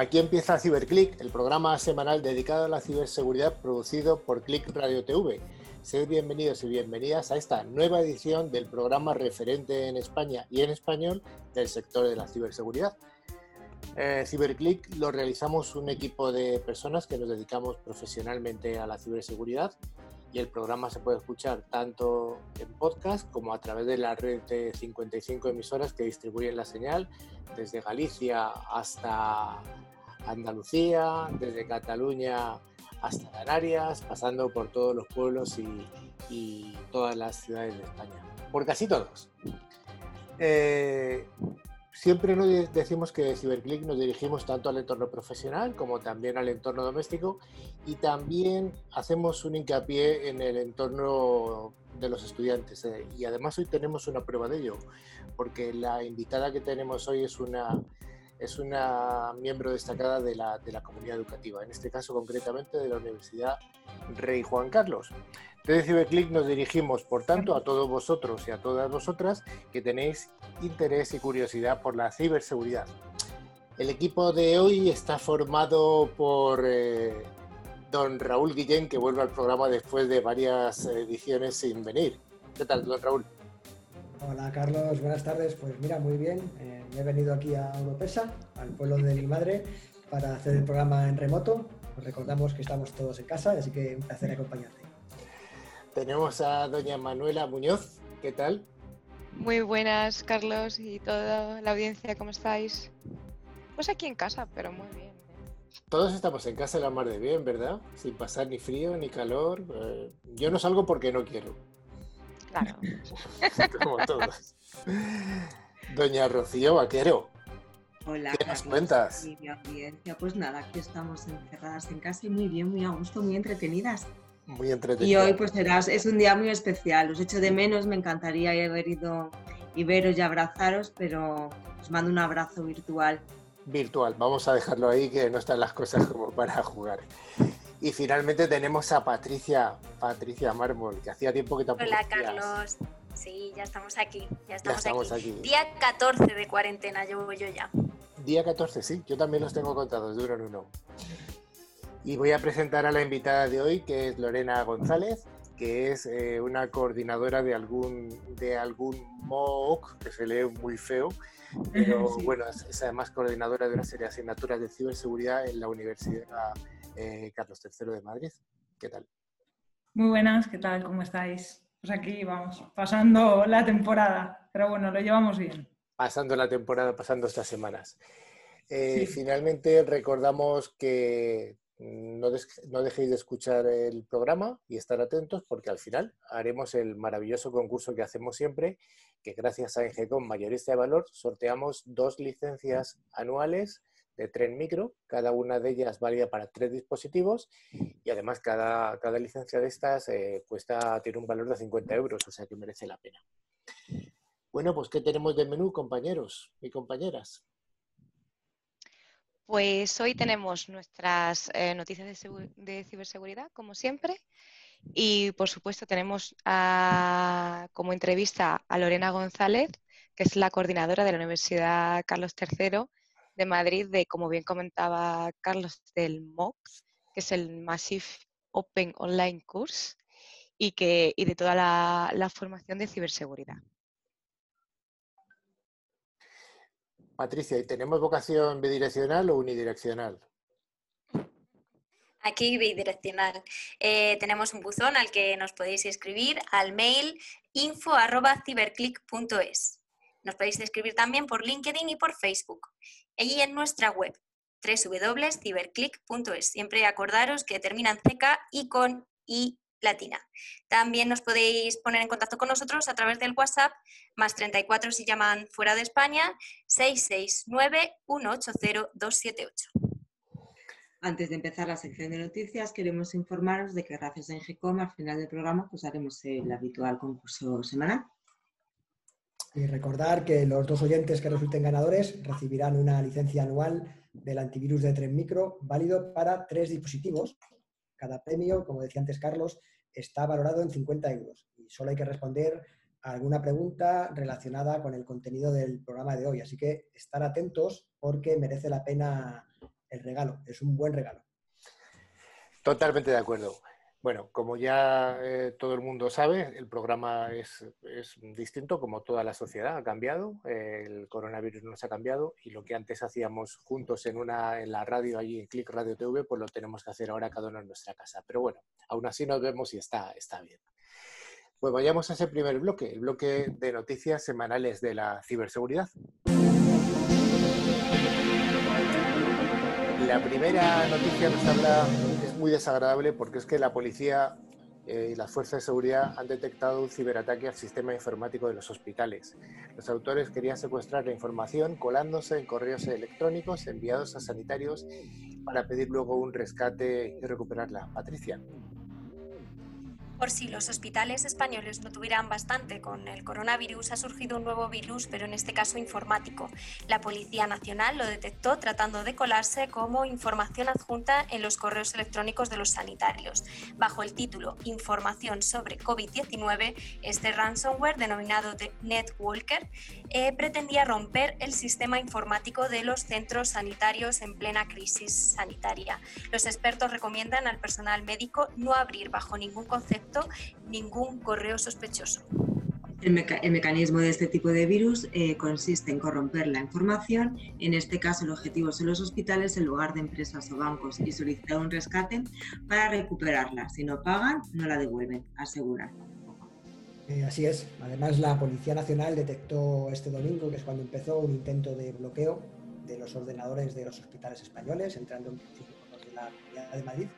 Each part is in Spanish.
Aquí empieza CiberClick, el programa semanal dedicado a la ciberseguridad producido por Click Radio TV. Sed bienvenidos y bienvenidas a esta nueva edición del programa referente en España y en español del sector de la ciberseguridad. Eh, CiberClick lo realizamos un equipo de personas que nos dedicamos profesionalmente a la ciberseguridad y el programa se puede escuchar tanto en podcast como a través de la red de 55 emisoras que distribuyen la señal desde Galicia hasta Andalucía, desde Cataluña hasta Canarias, pasando por todos los pueblos y, y todas las ciudades de España, por casi todos. Eh, Siempre nos decimos que de CiberClick nos dirigimos tanto al entorno profesional como también al entorno doméstico y también hacemos un hincapié en el entorno de los estudiantes. Eh, y además hoy tenemos una prueba de ello, porque la invitada que tenemos hoy es una, es una miembro destacada de la, comunidad educativa, en este caso concretamente de la Universidad Rey Juan Carlos. Desde CiberClick nos dirigimos, por tanto, a todos vosotros y a todas vosotras que tenéis interés y curiosidad por la ciberseguridad. El equipo de hoy está formado por eh, don Raúl Guillén, que vuelve al programa después de varias ediciones sin venir. ¿Qué tal, don Raúl? Hola Carlos, buenas tardes. Pues mira, muy bien. Eh, he venido aquí a Europesa, al pueblo de mi madre, para hacer el programa en remoto. Os recordamos que estamos todos en casa, así que un placer acompañarte. Tenemos a doña Manuela Muñoz. ¿Qué tal? Muy buenas, Carlos, y toda la audiencia, ¿cómo estáis? Pues aquí en casa, pero muy bien. Todos estamos en casa la mar de bien, ¿verdad? Sin pasar ni frío ni calor. Eh, yo no salgo porque no quiero. Claro. Como todos. Doña Rocío Vaquero. Hola, ¿Qué nos cuentas? audiencia. Pues nada, aquí estamos encerradas en casa y muy bien, muy a gusto, muy entretenidas. Muy entretenido. Y hoy pues será, es un día muy especial. Os echo de menos, me encantaría haber ido y veros y abrazaros, pero os mando un abrazo virtual. virtual. Vamos a dejarlo ahí que no están las cosas como para jugar. Y finalmente tenemos a Patricia, Patricia Mármol, que hacía tiempo que tampoco Hola decías. Carlos. Sí, ya estamos aquí. Ya Ya estamos, estamos aquí. aquí. Día 14 de cuarentena llevo yo ya. Día 14, sí, yo también los tengo contados de uno en uno. Y voy a presentar a la invitada de hoy, que es Lorena González, que es eh, una coordinadora de algún, de algún MOOC, que se lee muy feo, pero Sí. bueno, es, es además coordinadora de una serie de asignaturas de ciberseguridad en la Universidad eh, Carlos III de Madrid. ¿Qué tal? Muy buenas, ¿qué tal? ¿Cómo estáis? Pues aquí vamos, pasando la temporada, pero bueno, lo llevamos bien. pasando la temporada, pasando estas semanas. Eh, Sí. Finalmente, recordamos que no, no dejéis de escuchar el programa y estar atentos porque al final haremos el maravilloso concurso que hacemos siempre, que gracias a Engecom Mayorista de Valor sorteamos dos licencias anuales de tren micro, cada una de ellas válida para tres dispositivos y además cada, cada licencia de estas eh, cuesta, tiene un valor de 50 euros, o sea que merece la pena. Bueno, pues ¿qué tenemos de menú, compañeros y compañeras? Pues hoy tenemos nuestras eh, noticias de, segu- de ciberseguridad, como siempre, y por supuesto tenemos como entrevista a Lorena González, que es la coordinadora de la Universidad Carlos III de Madrid, de, como bien comentaba Carlos, del MOOC, que es el Massive Open Online Course, y, que, y de toda la- la formación de ciberseguridad. Patricia, ¿y ¿tenemos vocación bidireccional o unidireccional? Aquí bidireccional. Eh, tenemos un buzón al que nos podéis escribir al mail info.ciberclick.es. Nos podéis escribir también por LinkedIn y por Facebook. Y en nuestra web www.ciberclick.es. Siempre acordaros que termina en CK y con I latina. También nos podéis poner en contacto con nosotros a través del WhatsApp, más 34 si llaman fuera de España, 669-180-278. Antes de empezar la sección de noticias, queremos informaros de que gracias a Engecom al final del programa pues haremos el habitual concurso semanal. Y recordar que los dos oyentes que resulten ganadores recibirán una licencia anual del antivirus de Tren Micro válido para tres dispositivos. Cada premio, como decía antes Carlos, está valorado en 50 euros y solo hay que responder a alguna pregunta relacionada con el contenido del programa de hoy. Así que estar atentos porque merece la pena el regalo, es un buen regalo. Totalmente de acuerdo. Bueno, como ya eh, todo el mundo sabe, el programa es, distinto, como toda la sociedad ha cambiado, el coronavirus nos ha cambiado y lo que antes hacíamos juntos en, una, en la radio, allí en Click Radio TV, pues lo tenemos que hacer ahora cada uno en nuestra casa. Pero bueno, aún así nos vemos y está, está bien. Pues vayamos a ese primer bloque, el bloque de noticias semanales de la ciberseguridad. La primera noticia nos habla muy desagradable porque es que la policía eh, y las fuerzas de seguridad han detectado un ciberataque al sistema informático de los hospitales. Los autores querían secuestrar la información colándose en correos electrónicos enviados a sanitarios para pedir luego un rescate y recuperarla. Patricia. Por si los hospitales españoles no tuvieran bastante con el coronavirus, ha surgido un nuevo virus, pero en este caso informático. La Policía Nacional lo detectó tratando de colarse como información adjunta en los correos electrónicos de los sanitarios. Bajo el título Información sobre COVID-19, este ransomware, denominado NetWalker, eh, pretendía romper el sistema informático de los centros sanitarios en plena crisis sanitaria. Los expertos recomiendan al personal médico no abrir bajo ningún concepto ningún correo sospechoso. El, mecanismo de este tipo de virus eh, consiste en corromper la información, en este caso el objetivo son los hospitales en lugar de empresas o bancos y solicitar un rescate para recuperarla. Si no pagan, no la devuelven, aseguran. Eh, así es. Además, la Policía Nacional detectó este domingo, que es cuando empezó, un intento de bloqueo de los ordenadores de los hospitales españoles, entrando en principio por la Comunidad de Madrid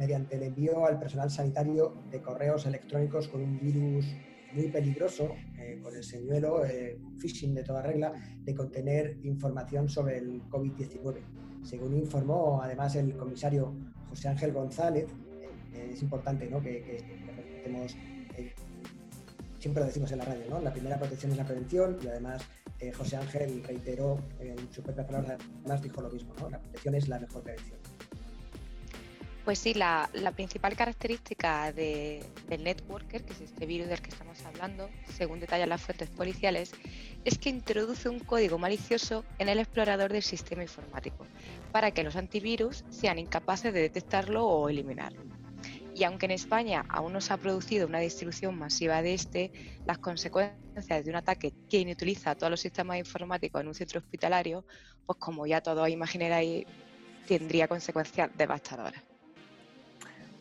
mediante el envío al personal sanitario de correos electrónicos con un virus muy peligroso, eh, con el señuelo, eh, phishing de toda regla, de contener información sobre el COVID-19. Según informó además el comisario José Ángel González, eh, es importante ¿no? que, que, siempre lo decimos en la radio, ¿no? la primera protección es la prevención y además José Ángel reiteró en su propia palabra, dijo lo mismo, ¿no? la protección es la mejor prevención. Pues sí, la, principal característica del networker, que es este virus del que estamos hablando, según detallan las fuentes policiales, es que introduce un código malicioso en el explorador del sistema informático para que los antivirus sean incapaces de detectarlo o eliminarlo. Y aunque en España aún no se ha producido una distribución masiva de este, las consecuencias de un ataque que inutiliza todos los sistemas informáticos en un centro hospitalario, pues como ya todos imaginaréis, tendría consecuencias devastadoras.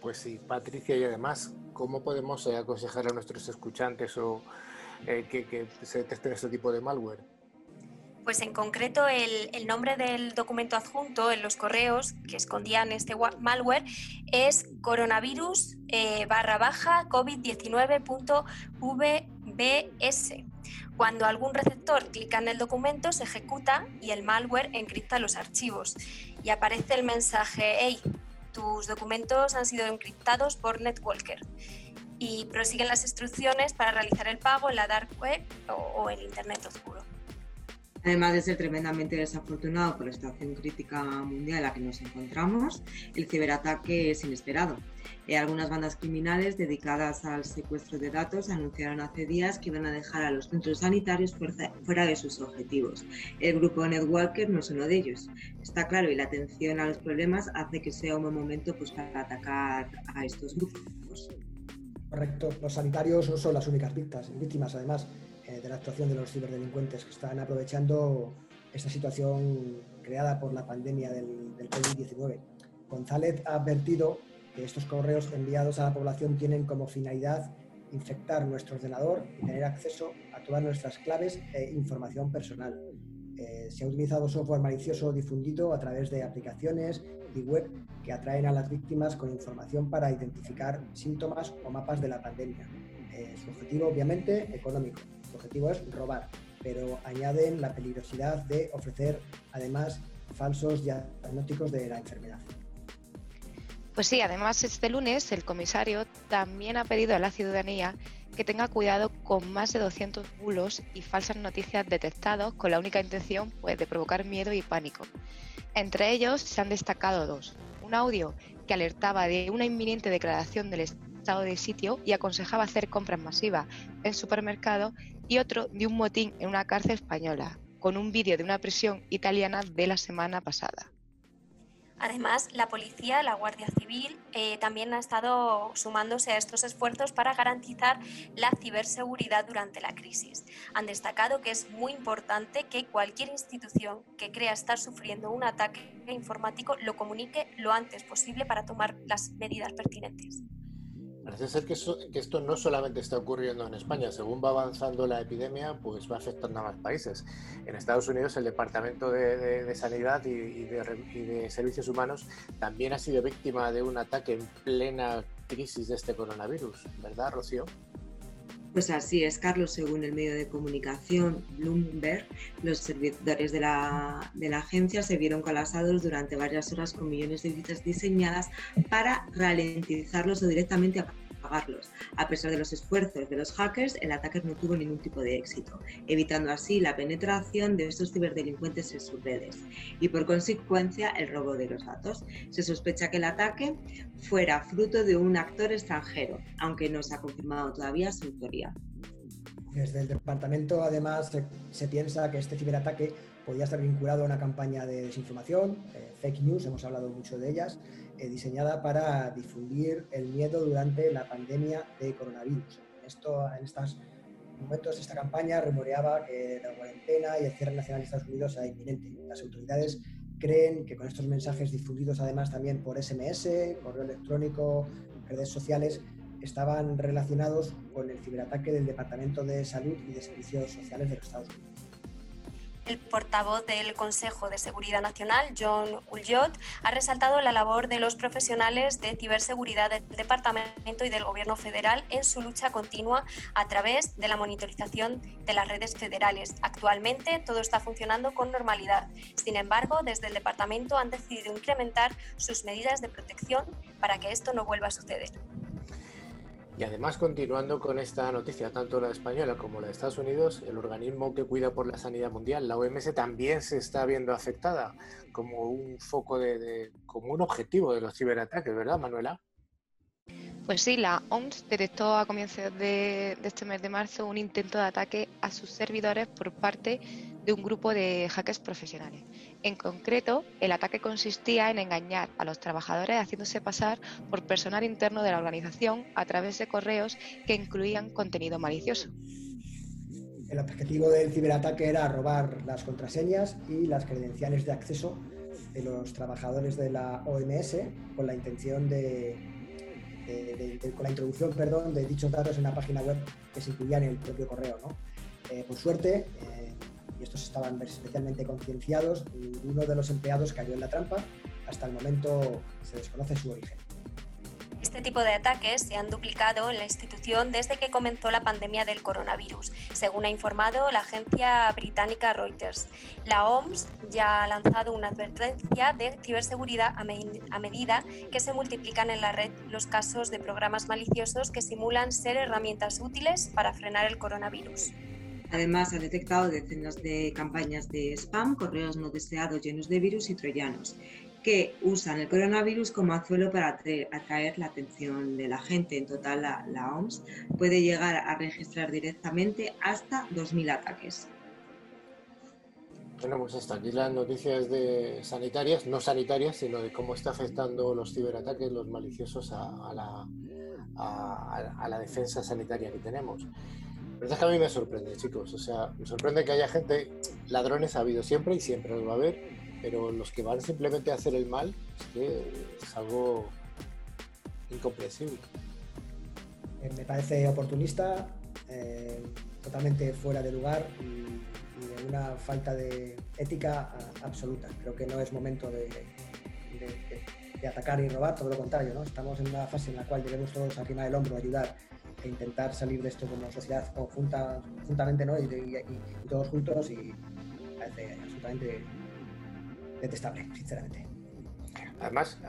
Pues sí, Patricia, y además, ¿cómo podemos eh, aconsejar a nuestros escuchantes o eh, que, se detesten este tipo de malware? Pues en concreto el, nombre del documento adjunto en los correos que escondían este malware es coronavirus eh, barra baja covid19.vbs. Cuando algún receptor clica en el documento se ejecuta y el malware encripta los archivos y aparece el mensaje hey, tus documentos han sido encriptados por Netwalker y prosiguen las instrucciones para realizar el pago en la dark web o, en Internet oscuro. Además de ser tremendamente desafortunado por la situación crítica mundial en la que nos encontramos, el ciberataque es inesperado. Eh, algunas bandas criminales dedicadas al secuestro de datos anunciaron hace días que iban a dejar a los centros sanitarios fuera de sus objetivos. El grupo Netwalker no es uno de ellos. Está claro, y la atención a los problemas hace que sea un buen momento pues, para atacar a estos grupos. Correcto. Los sanitarios no son las únicas víctimas además eh, de la actuación de los ciberdelincuentes que están aprovechando esta situación creada por la pandemia del, del COVID-19. González ha advertido que estos correos enviados a la población tienen como finalidad infectar nuestro ordenador y tener acceso a todas nuestras claves e información personal. Eh, se ha utilizado software malicioso difundido a través de aplicaciones y web que atraen a las víctimas con información para identificar síntomas o mapas de la pandemia. Eh, su objetivo, obviamente, económico su objetivo es robar, pero añaden la peligrosidad de ofrecer además falsos diagnósticos de la enfermedad. Pues sí, además este lunes el comisario también ha pedido a la ciudadanía que tenga cuidado con más de 200 bulos y falsas noticias detectados con la única intención pues, de provocar miedo y pánico. Entre ellos se han destacado dos. Un audio que alertaba de una inminente declaración del estado de sitio y aconsejaba hacer compras masivas en supermercados y otro de un motín en una cárcel española, con un vídeo de una prisión italiana de la semana pasada. Además, la policía, la Guardia Civil, eh, también ha estado sumándose a estos esfuerzos para garantizar la ciberseguridad durante la crisis. Han destacado que es muy importante que cualquier institución que crea estar sufriendo un ataque informático lo comunique lo antes posible para tomar las medidas pertinentes. Parece ser que, esto no solamente está ocurriendo en España, según va avanzando la epidemia, pues va afectando a más países. En Estados Unidos el Departamento de, Sanidad y, de, Servicios Humanos también ha sido víctima de un ataque en plena crisis de este coronavirus, ¿verdad, Rocío? Pues así es, Carlos. Según el medio de comunicación Bloomberg, los servidores de la, de la, agencia se vieron colapsados durante varias horas con millones de visitas diseñadas para ralentizarlos o directamente apagarlos. A pesar de los esfuerzos de los hackers, el ataque no tuvo ningún tipo de éxito, evitando así la penetración de estos ciberdelincuentes en sus redes y por consecuencia el robo de los datos. Se sospecha que el ataque fuera fruto de un actor extranjero, aunque no se ha confirmado todavía su autoría. Desde el departamento, además, se, piensa que este ciberataque podía estar vinculado a una campaña de desinformación, eh, fake news, hemos hablado mucho de ellas, eh, diseñada para difundir el miedo durante la pandemia de coronavirus. Esto, en estos momentos, esta campaña rumoreaba que la cuarentena y el cierre nacional de Estados Unidos era inminente. Las autoridades creen que con estos mensajes difundidos además también por SMS, correo electrónico, redes sociales, estaban relacionados con el ciberataque del Departamento de Salud y de Servicios Sociales de los Estados Unidos. El portavoz del Consejo de Seguridad Nacional, John Ulyot, ha resaltado la labor de los profesionales de ciberseguridad del Departamento y del Gobierno federal en su lucha continua a través de la monitorización de las redes federales. Actualmente todo está funcionando con normalidad. Sin embargo, desde el Departamento han decidido incrementar sus medidas de protección para que esto no vuelva a suceder. Y además, continuando con esta noticia, tanto la española como la de Estados Unidos, el organismo que cuida por la sanidad mundial, la OMS, también se está viendo afectada como un foco de, como un objetivo de los ciberataques, ¿verdad, Manuela? Pues sí, la OMS detectó a comienzos de, este mes de marzo un intento de ataque a sus servidores por parte de un grupo de hackers profesionales. En concreto, el ataque consistía en engañar a los trabajadores haciéndose pasar por personal interno de la organización a través de correos que incluían contenido malicioso. El objetivo del ciberataque era robar las contraseñas y las credenciales de acceso de los trabajadores de la OMS con la intención de con la introducción perdón, de dichos datos en la página web que se incluían en el propio correo. ¿no? Eh, por suerte, eh, y estos estaban especialmente concienciados, ninguno de los empleados cayó en la trampa. Hasta el momento se desconoce su origen. Este tipo de ataques se han duplicado en la institución desde que comenzó la pandemia del coronavirus, según ha informado la agencia británica Reuters. La OMS ya ha lanzado una advertencia de ciberseguridad a, medida que se multiplican en la red los casos de programas maliciosos que simulan ser herramientas útiles para frenar el coronavirus. Además, ha detectado decenas de campañas de spam, correos no deseados llenos de virus y troyanos que usan el coronavirus como anzuelo para atraer, la atención de la gente. En total, la, OMS puede llegar a registrar directamente hasta 2.000 ataques. Bueno, pues hasta aquí las noticias de sanitarias, no sanitarias, sino de cómo está afectando los ciberataques, los maliciosos a, la, a, la, defensa sanitaria que tenemos. Pero es que a mí me sorprende, chicos. O sea, me sorprende que haya gente, ladrones ha habido siempre y siempre los va a haber, pero los que van simplemente a hacer el mal es algo incomprensible. Eh, me parece oportunista, eh, totalmente fuera de lugar y, de una falta de ética absoluta. Creo que no es momento de, atacar y robar, todo lo contrario. ¿no? Estamos en una fase en la cual debemos todos arrimar el hombro, ayudar e intentar salir de esto como sociedad conjunta, juntamente ¿no? y, y todos juntos y parece absolutamente detestable, sinceramente. Además,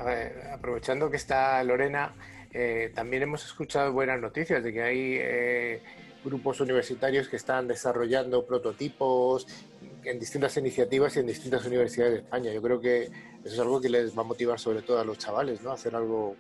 aprovechando que está Lorena, eh, también hemos escuchado buenas noticias de que hay eh, grupos universitarios que están desarrollando prototipos en distintas iniciativas y en distintas universidades de España. Yo creo que eso es algo que les va a motivar sobre todo a los chavales, ¿no? hacer algo.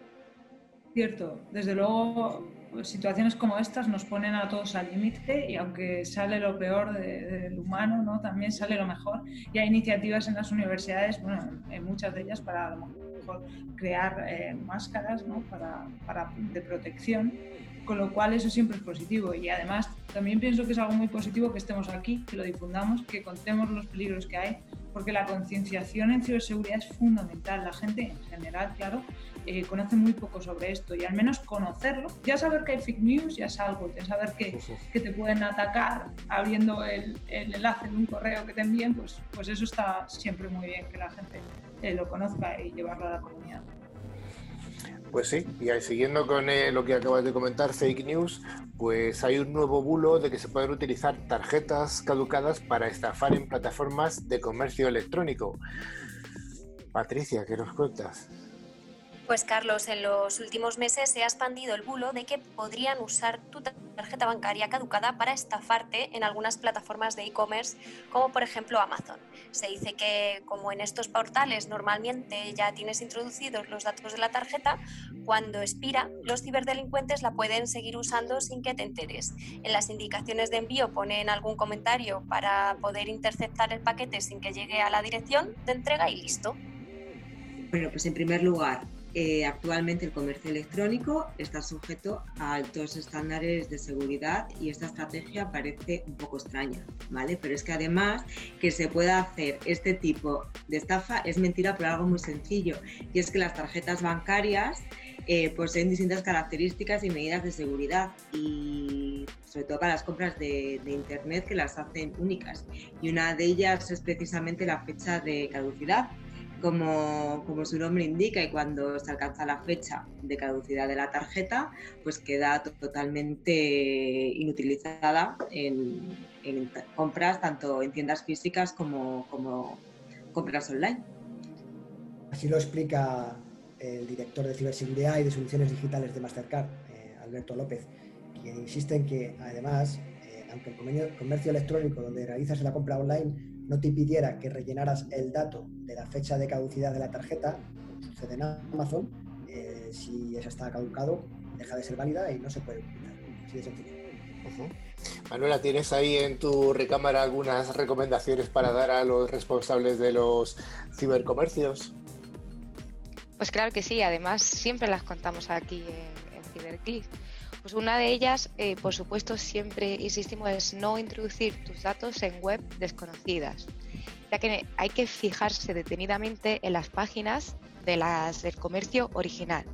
Cierto, desde luego situaciones como estas nos ponen a todos al límite y aunque sale lo peor del humano, ¿no? también sale lo mejor. Y hay iniciativas en las universidades, bueno, en muchas de ellas para a lo mejor crear eh, máscaras ¿no? para, para, de protección, con lo cual eso siempre es positivo. Y además también pienso que es algo muy positivo que estemos aquí, que lo difundamos, que contemos los peligros que hay, porque la concienciación en ciberseguridad es fundamental. La gente en general, claro, eh, conoce muy poco sobre esto y al menos conocerlo, ya saber que hay fake news ya es algo, ya saber que, que te pueden atacar abriendo el, el, enlace de un correo que te envíen, pues, pues eso está siempre muy bien que la gente eh, lo conozca y llevarlo a la comunidad. Pues sí, y siguiendo con eh, lo que acabas de comentar, fake news, pues hay un nuevo bulo de que se pueden utilizar tarjetas caducadas para estafar en plataformas de comercio electrónico. Patricia, ¿qué nos cuentas? Pues Carlos, en los últimos meses se ha expandido el bulo de que podrían usar tu tarjeta bancaria caducada para estafarte en algunas plataformas de e-commerce, como por ejemplo Amazon. Se dice que como en estos portales normalmente ya tienes introducidos los datos de la tarjeta, cuando expira, los ciberdelincuentes la pueden seguir usando sin que te enteres. En las indicaciones de envío ponen algún comentario para poder interceptar el paquete sin que llegue a la dirección de entrega y listo. Bueno, pues en primer lugar, eh, actualmente el comercio electrónico está sujeto a altos estándares de seguridad y esta estrategia parece un poco extraña, ¿vale? Pero es que además que se pueda hacer este tipo de estafa es mentira por algo muy sencillo y es que las tarjetas bancarias eh, poseen distintas características y medidas de seguridad y sobre todo para las compras de, internet que las hacen únicas y una de ellas es precisamente la fecha de caducidad como, como, su nombre indica, y cuando se alcanza la fecha de caducidad de la tarjeta, pues queda totalmente inutilizada en, en compras tanto en tiendas físicas como, como, compras online. Así lo explica el director de ciberseguridad y de soluciones digitales de Mastercard, eh, Alberto López, quien insiste en que además, eh, aunque el comercio electrónico donde realizas la compra online no te pidiera que rellenaras el dato de la fecha de caducidad de la tarjeta, como sucede en Amazon, eh, si esa está caducado, deja de ser válida y no se puede utilizar. Así de sencillo. Manuela, ¿tienes ahí en tu recámara algunas recomendaciones para dar a los responsables de los cibercomercios? Pues claro que sí, además siempre las contamos aquí en, en CiberClick. Pues una de ellas, eh, por supuesto, siempre insistimos es no introducir tus datos en web desconocidas, ya que hay que fijarse detenidamente en las páginas de las del comercio original.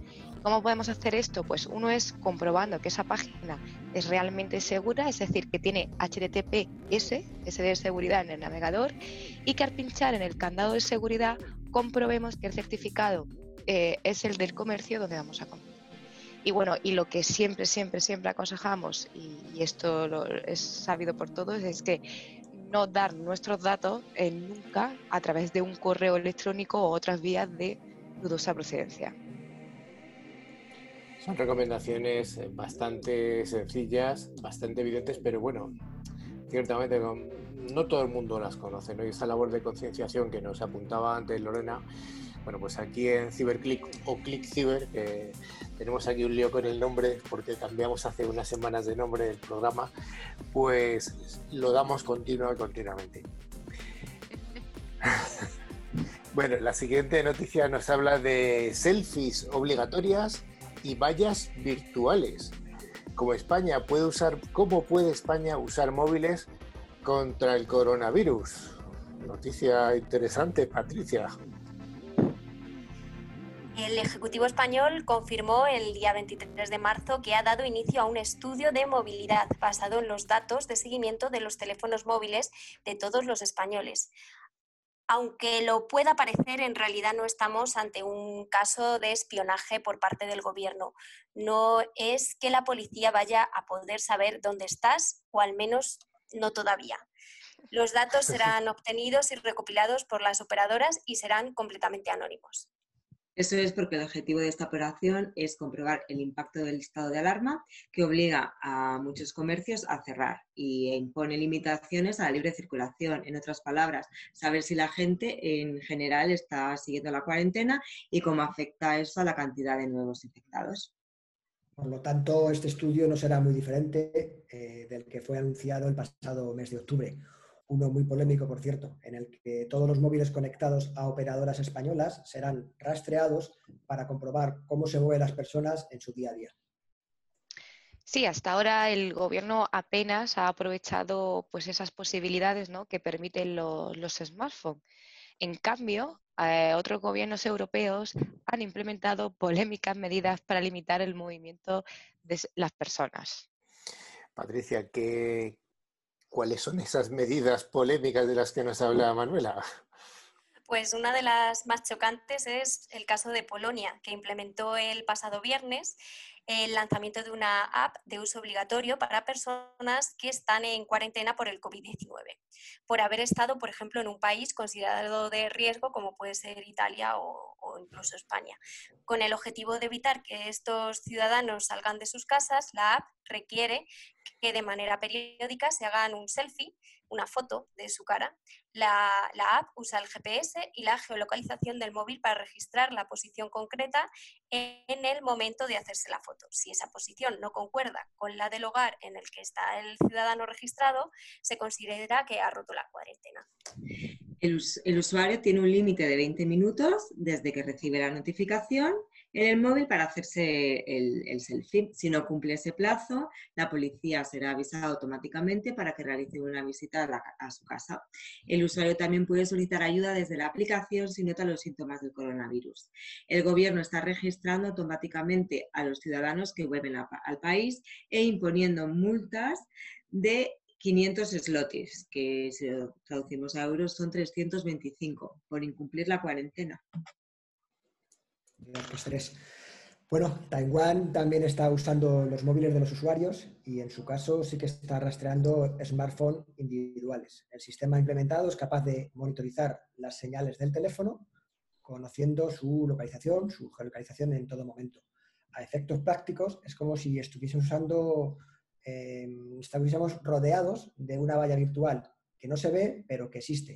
¿Cómo podemos hacer esto? Pues uno es comprobando que esa página es realmente segura, es decir, que tiene HTTPS, ese de seguridad en el navegador, y que al pinchar en el candado de seguridad comprobemos que el certificado eh, es el del comercio donde vamos a comprar. Y bueno, y lo que siempre, siempre, siempre aconsejamos, y, esto lo, es sabido por todos, es que no dar nuestros datos nunca a través de un correo electrónico o otras vías de dudosa procedencia. Son recomendaciones bastante sencillas, bastante evidentes, pero bueno, ciertamente no, todo el mundo las conoce, ¿no? Y esa labor de concienciación que nos apuntaba antes Lorena, bueno, pues aquí en CiberClick o ClickCiber, que tenemos aquí un lío con el nombre porque cambiamos hace unas semanas de nombre del programa, pues lo damos continua continuamente. bueno, la siguiente noticia nos habla de selfies obligatorias y vallas virtuales. Como España puede usar, ¿cómo puede España usar móviles contra el coronavirus? Noticia interesante, Patricia. El Ejecutivo español confirmó el día 23 de marzo que ha dado inicio a un estudio de movilidad basado en los datos de seguimiento de los teléfonos móviles de todos los españoles. Aunque lo pueda parecer, en realidad no estamos ante un caso de espionaje por parte del gobierno. No es que la policía vaya a poder saber dónde estás, o al menos no todavía. Los datos serán obtenidos y recopilados por las operadoras y serán completamente anónimos. Eso es porque el objetivo de esta operación es comprobar el impacto del estado de alarma que obliga a muchos comercios a cerrar y impone limitaciones a la libre circulación. En otras palabras, saber si la gente en general está siguiendo la cuarentena y cómo afecta eso a la cantidad de nuevos infectados. Por lo tanto, este estudio no será muy diferente eh, del que fue anunciado el pasado mes de octubre. Uno muy polémico, por cierto, en el que todos los móviles conectados a operadoras españolas serán rastreados para comprobar cómo se mueven las personas en su día a día. Sí, hasta ahora el gobierno apenas ha aprovechado pues, esas posibilidades ¿no? que permiten los smartphones. En cambio, eh, otros gobiernos europeos han implementado polémicas medidas para limitar el movimiento de las personas. Patricia, ¿qué, ¿cuáles son esas medidas polémicas de las que nos habla Manuela? Pues una de las más chocantes es el caso de Polonia, que implementó el pasado viernes el lanzamiento de una app de uso obligatorio para personas que están en cuarentena por el COVID-19, por haber estado, por ejemplo, en un país considerado de riesgo como puede ser Italia o, incluso España. Con el objetivo de evitar que estos ciudadanos salgan de sus casas, la app requiere que de manera periódica se hagan un selfie una foto de su cara. La, app usa el GPS y la geolocalización del móvil para registrar la posición concreta en el momento de hacerse la foto. Si esa posición no concuerda con la del hogar en el que está el ciudadano registrado, se considera que ha roto la cuarentena. El, usuario tiene un límite de 20 minutos desde que recibe la notificación en el móvil para hacerse el, selfie. Si no cumple ese plazo, la policía será avisada automáticamente para que realice una visita a, su casa. El usuario también puede solicitar ayuda desde la aplicación si nota los síntomas del coronavirus. El gobierno está registrando automáticamente a los ciudadanos que vuelven al país e imponiendo multas de 500 slotis, que si traducimos a euros son 325, por incumplir la cuarentena. Bueno, Taiwán también está usando los móviles de los usuarios y en su caso sí que está rastreando smartphones individuales. El sistema implementado es capaz de monitorizar las señales del teléfono conociendo su localización, su geolocalización en todo momento. A efectos prácticos es como si estuviésemos usando, eh, estuviésemos rodeados de una valla virtual que no se ve pero que existe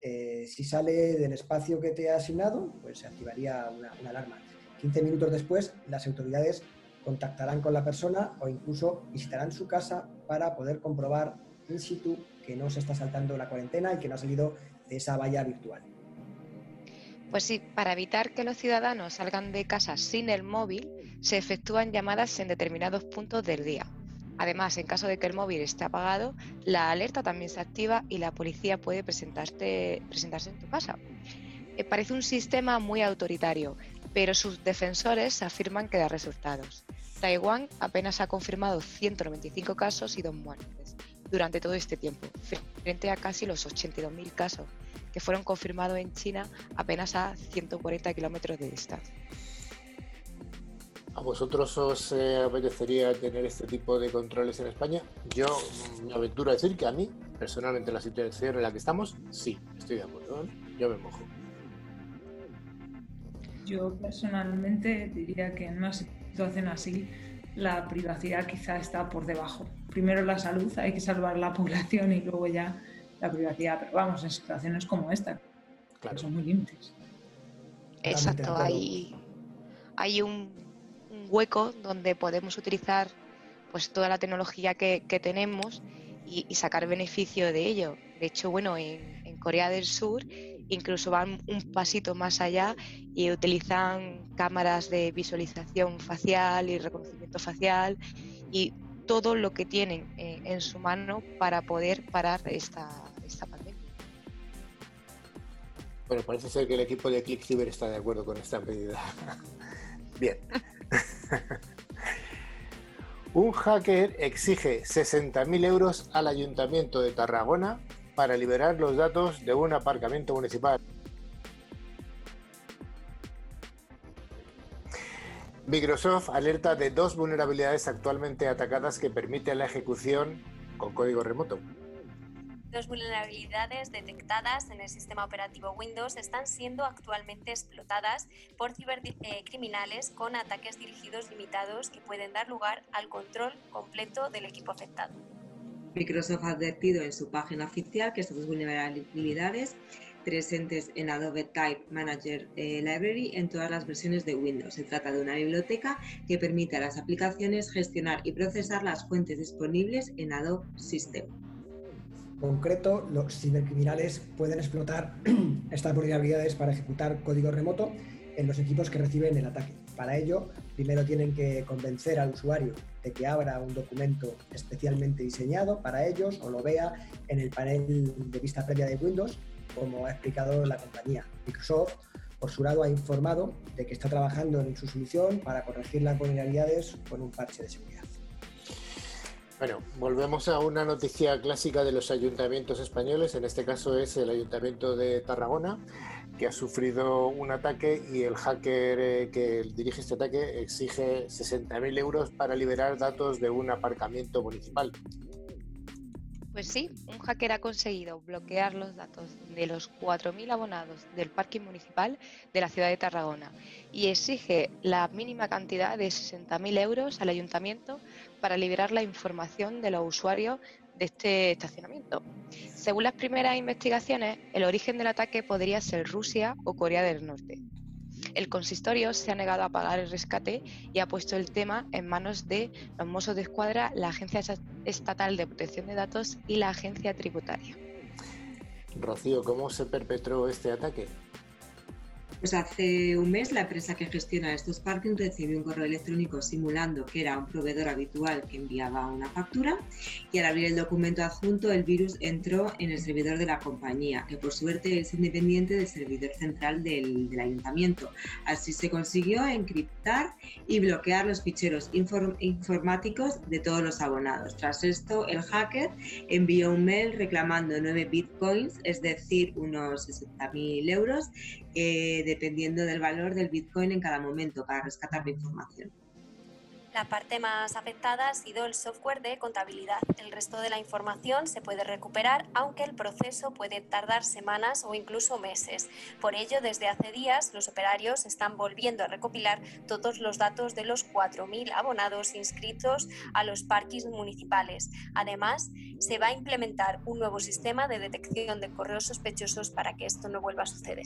eh, si sale del espacio que te ha asignado, pues se activaría una, alarma. 15 minutos después, las autoridades contactarán con la persona o incluso visitarán su casa para poder comprobar in situ que no se está saltando la cuarentena y que no ha salido de esa valla virtual. Pues sí, para evitar que los ciudadanos salgan de casa sin el móvil, se efectúan llamadas en determinados puntos del día. Además, en caso de que el móvil esté apagado, la alerta también se activa y la policía puede presentarse en tu casa. Eh, parece un sistema muy autoritario, pero sus defensores afirman que da resultados. Taiwán apenas ha confirmado 195 casos y dos muertes durante todo este tiempo, frente a casi los 82.000 casos que fueron confirmados en China apenas a 140 kilómetros de distancia. ¿A vosotros os eh, apetecería tener este tipo de controles en España? Yo me aventuro a decir que a mí, personalmente, la situación en la que estamos, sí, estoy de acuerdo. ¿eh? Yo me mojo. Yo personalmente diría que en una situación así la privacidad quizá está por debajo. Primero la salud, hay que salvar la población y luego ya la privacidad. Pero vamos, en situaciones como esta, que son muy límites. Exacto, hay, hay un hueco donde podemos utilizar pues toda la tecnología que, tenemos y, sacar beneficio de ello. De hecho, bueno, en, Corea del Sur incluso van un pasito más allá y utilizan cámaras de visualización facial y reconocimiento facial y todo lo que tienen eh, en su mano para poder parar esta, esta pandemia. Bueno, parece ser que el equipo de ClickCiber está de acuerdo con esta medida. Bien. Un hacker exige 60.000 euros al Ayuntamiento de Tarragona para liberar los datos de un aparcamiento municipal. Microsoft alerta de dos vulnerabilidades actualmente atacadas que permiten la ejecución con código remoto. Dos vulnerabilidades detectadas en el sistema operativo Windows están siendo actualmente explotadas por cibercriminales con ataques dirigidos limitados que pueden dar lugar al control completo del equipo afectado. Microsoft ha advertido en su página oficial que estas vulnerabilidades presentes en Adobe Type Manager eh, Library en todas las versiones de Windows. Se trata de una biblioteca que permite a las aplicaciones gestionar y procesar las fuentes disponibles en Adobe System. Concreto, los cibercriminales pueden explotar estas vulnerabilidades para ejecutar código remoto en los equipos que reciben el ataque. Para ello, primero tienen que convencer al usuario de que abra un documento especialmente diseñado para ellos o lo vea en el panel de vista previa de Windows, como ha explicado la compañía. Microsoft, por su lado, ha informado de que está trabajando en su solución para corregir las vulnerabilidades con un parche de seguridad. Bueno, volvemos a una noticia clásica de los ayuntamientos españoles, en este caso es el Ayuntamiento de Tarragona, que ha sufrido un ataque y el hacker eh, que dirige este ataque exige 60.000 euros para liberar datos de un aparcamiento municipal. Pues sí, un hacker ha conseguido bloquear los datos de los 4.000 abonados del parking municipal de la ciudad de Tarragona y exige la mínima cantidad de 60.000 euros al ayuntamiento para liberar la información de los usuarios de este estacionamiento. Según las primeras investigaciones, el origen del ataque podría ser Rusia o Corea del Norte. El consistorio se ha negado a pagar el rescate y ha puesto el tema en manos de los Mossos de Escuadra, la Agencia Estatal de Protección de Datos y la Agencia Tributaria. Rocío, ¿cómo se perpetró este ataque? Pues hace un mes la empresa que gestiona estos parkings recibió un correo electrónico simulando que era un proveedor habitual que enviaba una factura y al abrir el documento adjunto el virus entró en el servidor de la compañía, que por suerte es independiente del servidor central del, ayuntamiento. Así se consiguió encriptar y bloquear los ficheros informáticos de todos los abonados. Tras esto, el hacker envió un mail reclamando 9 bitcoins, es decir, unos 60.000 euros, eh, dependiendo del valor del Bitcoin en cada momento para rescatar la información. La parte más afectada ha sido el software de contabilidad. El resto de la información se puede recuperar, aunque el proceso puede tardar semanas o incluso meses. Por ello, desde hace días, los operarios están volviendo a recopilar todos los datos de los 4.000 abonados inscritos a los parques municipales. Además, se va a implementar un nuevo sistema de detección de correos sospechosos para que esto no vuelva a suceder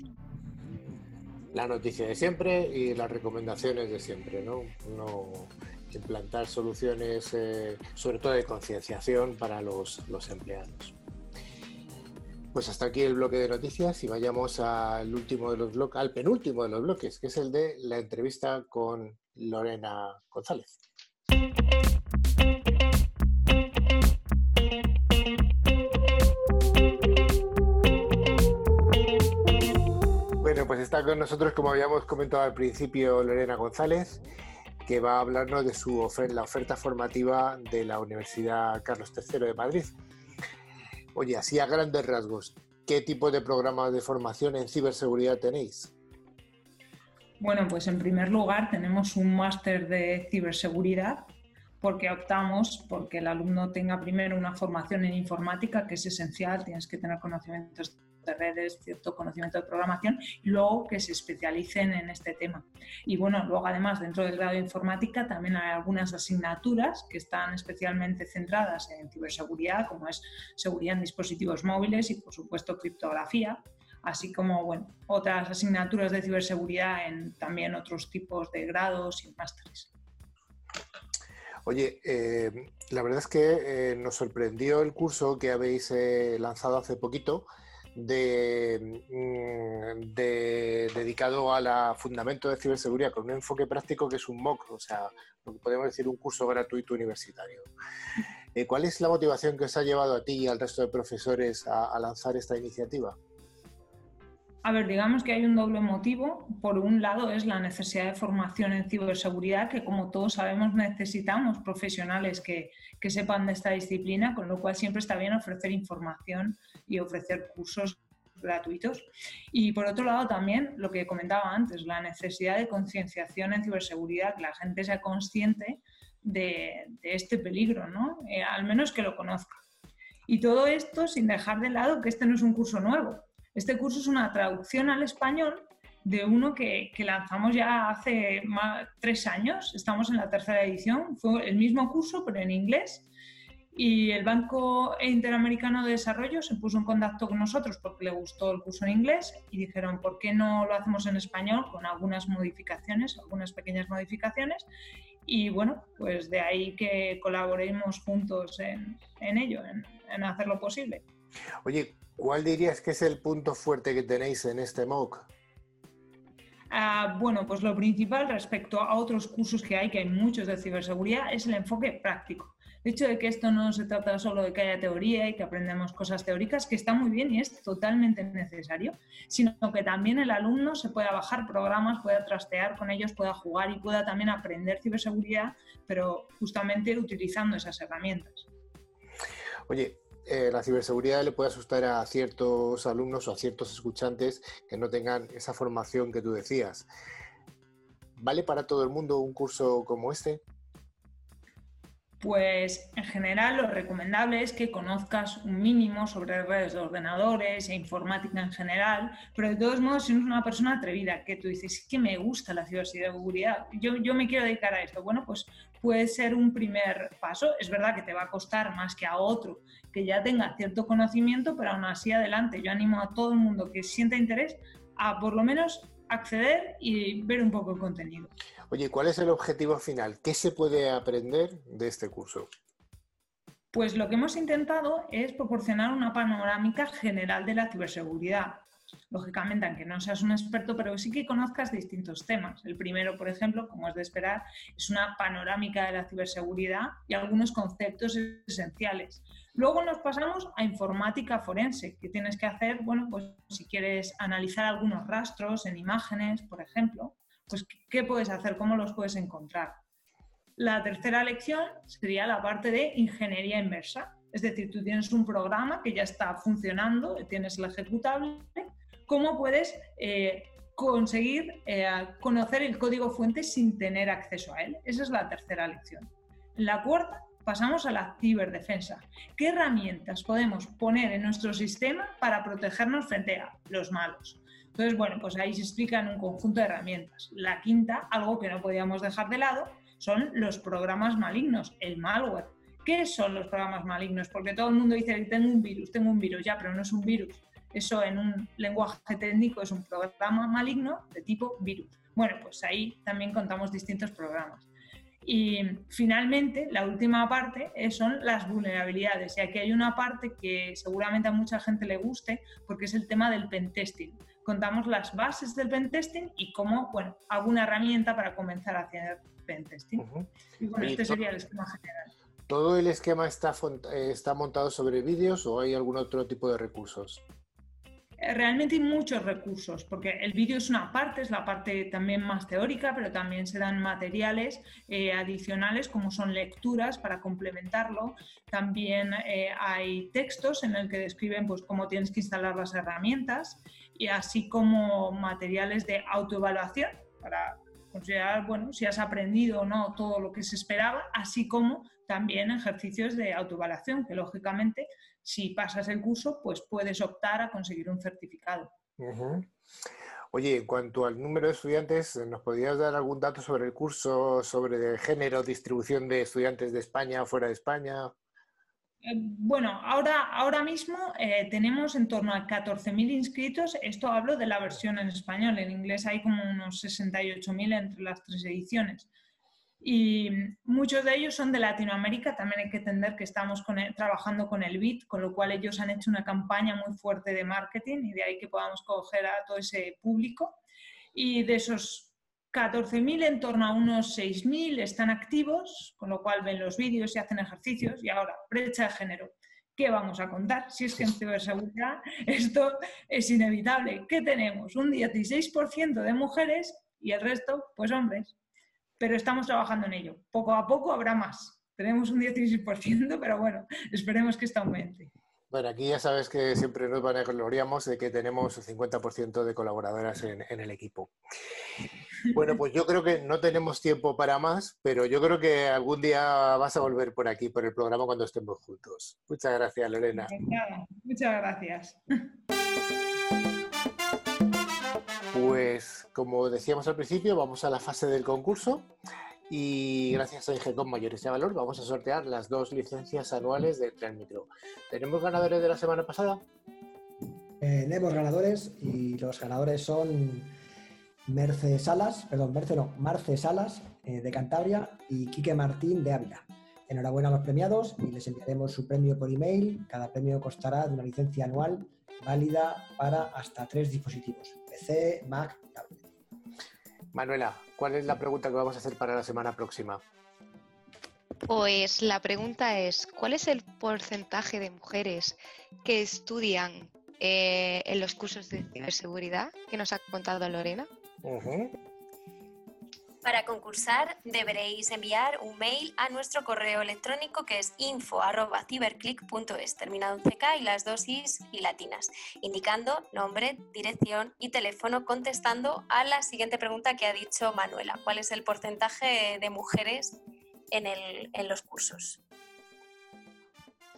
la noticia de siempre y las recomendaciones de siempre, ¿no? no implantar soluciones, eh, sobre todo de concienciación para los, los, empleados. Pues hasta aquí el bloque de noticias y vayamos al último de los bloques, al penúltimo de los bloques, que es el de la entrevista con Lorena González. Con nosotros, como habíamos comentado al principio, Lorena González, que va a hablarnos de su la oferta formativa de la Universidad Carlos III de Madrid. Oye, así a grandes rasgos, ¿qué tipo de programas de formación en ciberseguridad tenéis? Bueno, pues en primer lugar tenemos un máster de ciberseguridad porque optamos porque el alumno tenga primero una formación en informática, que es esencial, tienes que tener conocimientos de redes, cierto conocimiento de programación, y luego que se especialicen en este tema. Y bueno, luego además dentro del grado de informática también hay algunas asignaturas que están especialmente centradas en ciberseguridad, como es seguridad en dispositivos móviles y por supuesto criptografía así como bueno, otras asignaturas de ciberseguridad en también otros tipos de grados y másteres. Oye, eh, la verdad es que eh, nos sorprendió el curso que habéis eh, lanzado hace poquito de, mm, de, dedicado a la fundamento de ciberseguridad con un enfoque práctico que es un MOOC, o sea, lo que podemos decir un curso gratuito universitario. Eh, ¿Cuál es la motivación que os ha llevado a ti y al resto de profesores a lanzar esta iniciativa? A ver, digamos que hay un doble motivo. Por un lado es la necesidad de formación en ciberseguridad, que como todos sabemos necesitamos profesionales que, sepan de esta disciplina, con lo cual siempre está bien ofrecer información y ofrecer cursos gratuitos. Y por otro lado también lo que comentaba antes, la necesidad de concienciación en ciberseguridad, que la gente sea consciente de, este peligro, ¿no? Eh, al menos que lo conozca. Y todo esto sin dejar de lado que este no es un curso nuevo este curso es una traducción al español de uno que, lanzamos ya hace más, tres años, estamos en la tercera edición, fue el mismo curso pero en inglés Y el Banco Interamericano de Desarrollo se puso en contacto con nosotros porque le gustó el curso en inglés y dijeron, ¿por qué no lo hacemos en español con algunas modificaciones, algunas pequeñas modificaciones? Y bueno, pues de ahí que colaboremos juntos en, ello, en, en hacerlo posible. Oye, ¿cuál dirías que es el punto fuerte que tenéis en este MOOC? Ah, bueno, pues lo principal respecto a otros cursos que hay, que hay muchos de ciberseguridad, es el enfoque práctico. El hecho de que esto no se trata solo de que haya teoría y que aprendamos cosas teóricas, que está muy bien y es totalmente necesario, sino que también el alumno se pueda bajar programas, pueda trastear con ellos, pueda jugar y pueda también aprender ciberseguridad, pero justamente utilizando esas herramientas. Oye, eh, la ciberseguridad le puede asustar a ciertos alumnos o a ciertos escuchantes que no tengan esa formación que tú decías. ¿Vale para todo el mundo un curso como este? Pues en general lo recomendable es que conozcas un mínimo sobre redes de ordenadores e informática en general, pero de todos modos si eres una persona atrevida, que tú dices que me gusta la ciberseguridad, yo, yo me quiero dedicar a esto, bueno, pues puede ser un primer paso. Es verdad que te va a costar más que a otro que ya tenga cierto conocimiento, pero aún así adelante. Yo animo a todo el mundo que sienta interés a por lo menos acceder y ver un poco el contenido. Oye, ¿cuál es el objetivo final? ¿Qué se puede aprender de este curso? Pues lo que hemos intentado es proporcionar una panorámica general de la ciberseguridad. Lógicamente, aunque no seas un experto, pero sí que conozcas distintos temas. El primero, por ejemplo, como es de esperar, es una panorámica de la ciberseguridad y algunos conceptos esenciales. Luego nos pasamos a informática forense, que tienes que hacer, bueno, pues si quieres analizar algunos rastros en imágenes, por ejemplo, pues ¿qué puedes hacer? ¿Cómo los puedes encontrar? La tercera lección sería la parte de ingeniería inversa. Es decir, tú tienes un programa que ya está funcionando, tienes el ejecutable, ¿cómo puedes eh, conseguir eh, conocer el código fuente sin tener acceso a él? Esa es la tercera lección. La cuarta pasamos a la ciberdefensa. ¿Qué herramientas podemos poner en nuestro sistema para protegernos frente a los malos? Entonces, bueno, pues ahí se explican un conjunto de herramientas. La quinta, algo que no podíamos dejar de lado, son los programas malignos, el malware. ¿Qué son los programas malignos? Porque todo el mundo dice tengo un virus, tengo un virus, ya, pero no es un virus. Eso en un lenguaje técnico es un programa maligno de tipo virus. Bueno, pues ahí también contamos distintos programas. Y finalmente, la última parte son las vulnerabilidades. Y aquí hay una parte que seguramente a mucha gente le guste porque es el tema del pentesting. Contamos las bases del pentesting y cómo, bueno, alguna herramienta para comenzar a hacer pentesting. Y bueno, este sería el esquema general. ¿Todo el esquema está, eh, está montado sobre vídeos o hay algún otro tipo de recursos? Realmente hay muchos recursos, porque el vídeo es una parte, es la parte también más teórica, pero también se dan materiales eh, adicionales como son lecturas para complementarlo. También eh, hay textos en el que describen pues, cómo tienes que instalar las herramientas y así como materiales de autoevaluación para considerar bueno, si has aprendido o no todo lo que se esperaba, así como también ejercicios de autoevaluación, que lógicamente si pasas el curso, pues puedes optar a conseguir un certificado. Oye, en cuanto al número de estudiantes, ¿nos podrías dar algún dato sobre el curso, sobre el género, distribución de estudiantes de España o fuera de España? Eh, bueno, ahora, ahora mismo eh, tenemos en torno a 14.000 inscritos. Esto hablo de la versión en español. En inglés hay como unos 68.000 entre las tres ediciones y muchos de ellos son de Latinoamérica. También hay que entender que estamos trabajando con el BIT, con lo cual ellos han hecho una campaña muy fuerte de marketing y de ahí que podamos coger a todo ese público. Y de esos 14.000, en torno a unos 6.000 están activos, con lo cual ven los vídeos y hacen ejercicios. Y ahora, brecha de género. ¿Qué vamos a contar? Si es que en ciberseguridad esto es inevitable. ¿Qué tenemos? Un 16% de mujeres y el resto, pues hombres pero estamos trabajando en ello. Poco a poco habrá más. Tenemos un 16%, pero bueno, esperemos que esto aumente. Bueno, aquí ya sabes que siempre nos vanagloriamos de que tenemos el 50% de colaboradoras en, en, el equipo. Bueno, pues yo creo que no tenemos tiempo para más, pero yo creo que algún día vas a volver por aquí, por el programa, cuando estemos juntos. Muchas gracias, Lorena. Muchas gracias. Pues como decíamos al principio, vamos a la fase del concurso Y gracias a IGCOM Mayores de Valor vamos a sortear las dos licencias anuales de Tren Micro. ¿Tenemos ganadores de la semana pasada? tenemos ganadores y los ganadores son Merce Salas, perdón, Merce no, Marce Salas eh, de Cantabria y Quique Martín de Ávila. Enhorabuena a los premiados y les enviaremos su premio por email. Cada premio costará de una licencia anual válida para hasta tres dispositivos, PC, Mac, tablet. Manuela, ¿cuál es la pregunta que vamos a hacer para la semana próxima? Pues la pregunta es, ¿cuál es el porcentaje de mujeres que estudian eh, en los cursos de ciberseguridad que nos ha contado Lorena? Para concursar deberéis enviar un mail a nuestro correo electrónico que es info.ciberclick.es, terminado en CK y las dosis y latinas, indicando nombre, dirección y teléfono contestando a la siguiente pregunta que ha dicho Manuela. ¿Cuál es el porcentaje de mujeres en, en los cursos?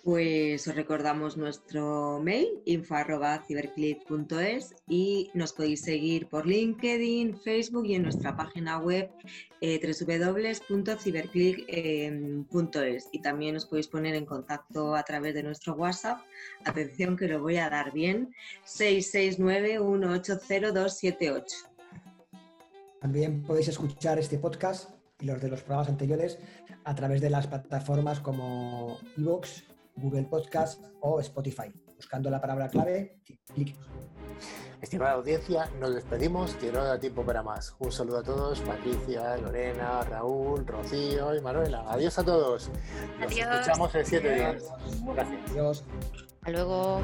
Pues os recordamos nuestro mail info.ciberclick.es y nos podéis seguir por LinkedIn, Facebook y en nuestra página web eh, www.ciberclick.es y también os podéis poner en contacto a través de nuestro WhatsApp, atención que lo voy a dar bien, 669-180278. También podéis escuchar este podcast y los de los programas anteriores a través de las plataformas como iVoox, Google Podcast o Spotify. Buscando la palabra clave, clic. Estimada audiencia, nos despedimos, que no da tiempo para más. Un saludo a todos, Patricia, Lorena, Raúl, Rocío y Manuela. Adiós a todos. Nos escuchamos en siete días. Gracias. Adiós. Hasta luego.